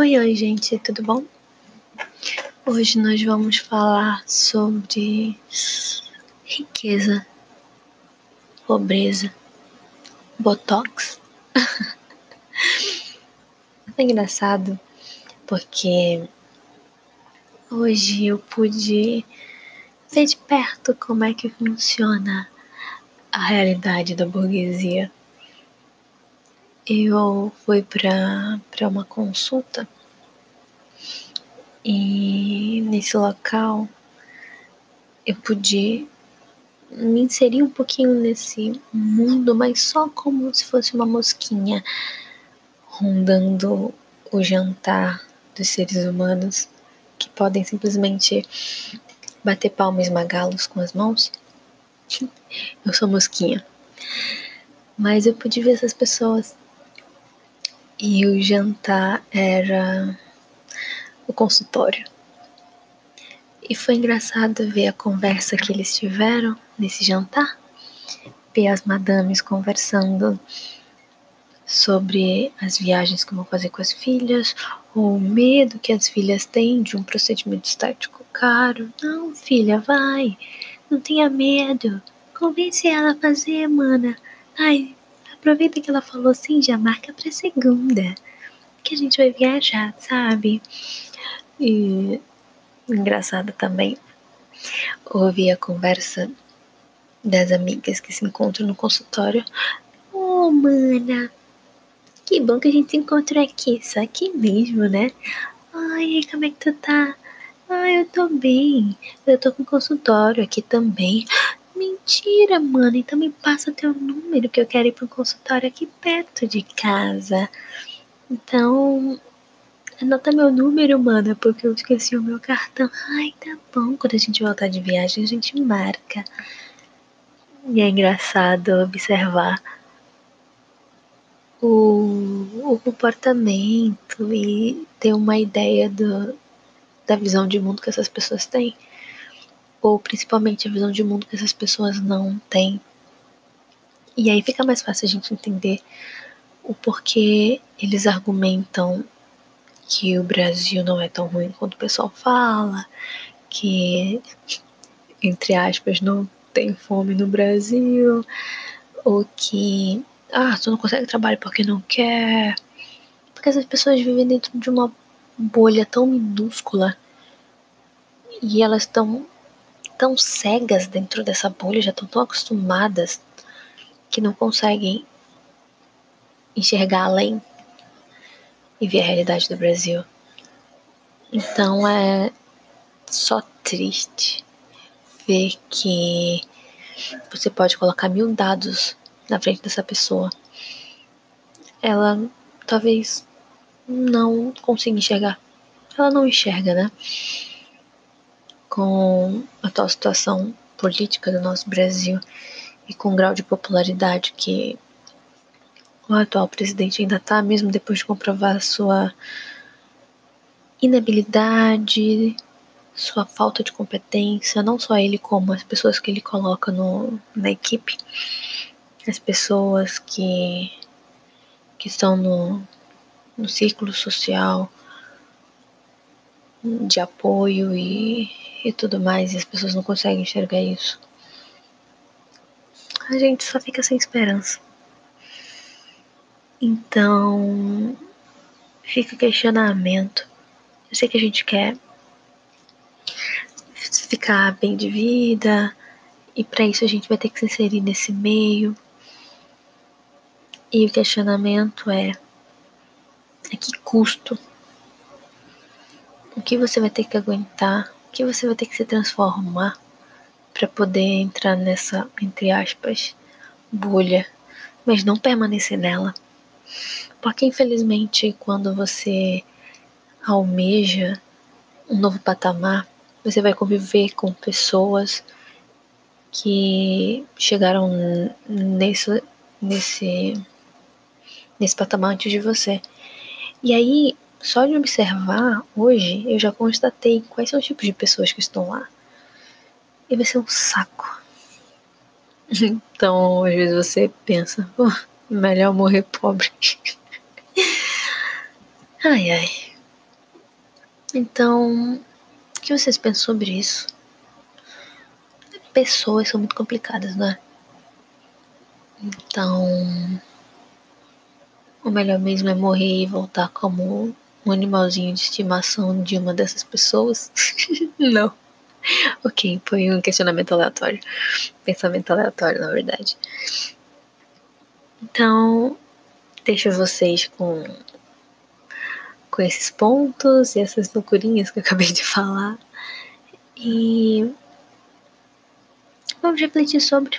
Oi, oi, gente, tudo bom? Hoje nós vamos falar sobre riqueza, pobreza, botox. é engraçado porque hoje eu pude ver de perto como é que funciona a realidade da burguesia eu fui para uma consulta e nesse local eu pude me inserir um pouquinho nesse mundo, mas só como se fosse uma mosquinha rondando o jantar dos seres humanos que podem simplesmente bater palma e esmagá-los com as mãos. Eu sou mosquinha. Mas eu pude ver essas pessoas e o jantar era o consultório. E foi engraçado ver a conversa que eles tiveram nesse jantar, ver as madames conversando sobre as viagens que vão fazer com as filhas, ou o medo que as filhas têm de um procedimento estético caro. Não, filha, vai, não tenha medo, convence ela a fazer, mana. Ai, Aproveita que ela falou assim, já marca pra segunda. Que a gente vai viajar, sabe? E engraçado também ouvir a conversa das amigas que se encontram no consultório. Oh, mana, que bom que a gente se encontrou aqui, só aqui mesmo, né? Ai, como é que tu tá? Ai, eu tô bem. Eu tô com consultório aqui também. Mentira, mano. Então me passa teu número que eu quero ir um consultório aqui perto de casa. Então, anota meu número, mano, porque eu esqueci o meu cartão. Ai, tá bom. Quando a gente voltar de viagem, a gente marca. E é engraçado observar o, o comportamento e ter uma ideia do, da visão de mundo que essas pessoas têm ou principalmente a visão de mundo que essas pessoas não têm. E aí fica mais fácil a gente entender o porquê eles argumentam que o Brasil não é tão ruim quanto o pessoal fala, que, entre aspas, não tem fome no Brasil, ou que, ah, tu não consegue trabalhar porque não quer. Porque essas pessoas vivem dentro de uma bolha tão minúscula e elas estão tão cegas dentro dessa bolha, já estão tão acostumadas que não conseguem enxergar além e ver a realidade do Brasil. Então é só triste ver que você pode colocar mil dados na frente dessa pessoa. Ela talvez não consiga enxergar. Ela não enxerga, né? Com a atual situação política do nosso Brasil e com o grau de popularidade que o atual presidente ainda está, mesmo depois de comprovar sua inabilidade, sua falta de competência, não só ele, como as pessoas que ele coloca no, na equipe, as pessoas que, que estão no, no círculo social de apoio e e tudo mais, e as pessoas não conseguem enxergar isso. A gente só fica sem esperança. Então, fica o questionamento. Eu sei que a gente quer ficar bem de vida, e para isso a gente vai ter que se inserir nesse meio. E o questionamento é: a que custo? O que você vai ter que aguentar que você vai ter que se transformar para poder entrar nessa, entre aspas, bolha, mas não permanecer nela. Porque infelizmente, quando você almeja um novo patamar, você vai conviver com pessoas que chegaram nesse, nesse, nesse patamar antes de você. E aí só de observar hoje, eu já constatei quais são os tipos de pessoas que estão lá. E vai ser um saco. Então, às vezes você pensa, oh, melhor morrer pobre. ai, ai. Então, o que vocês pensam sobre isso? Pessoas são muito complicadas, não é? Então, o melhor mesmo é morrer e voltar como um animalzinho de estimação de uma dessas pessoas? não. Ok, foi um questionamento aleatório. Pensamento aleatório, na verdade. Então, deixo vocês com, com esses pontos e essas loucurinhas que eu acabei de falar. E vamos refletir sobre.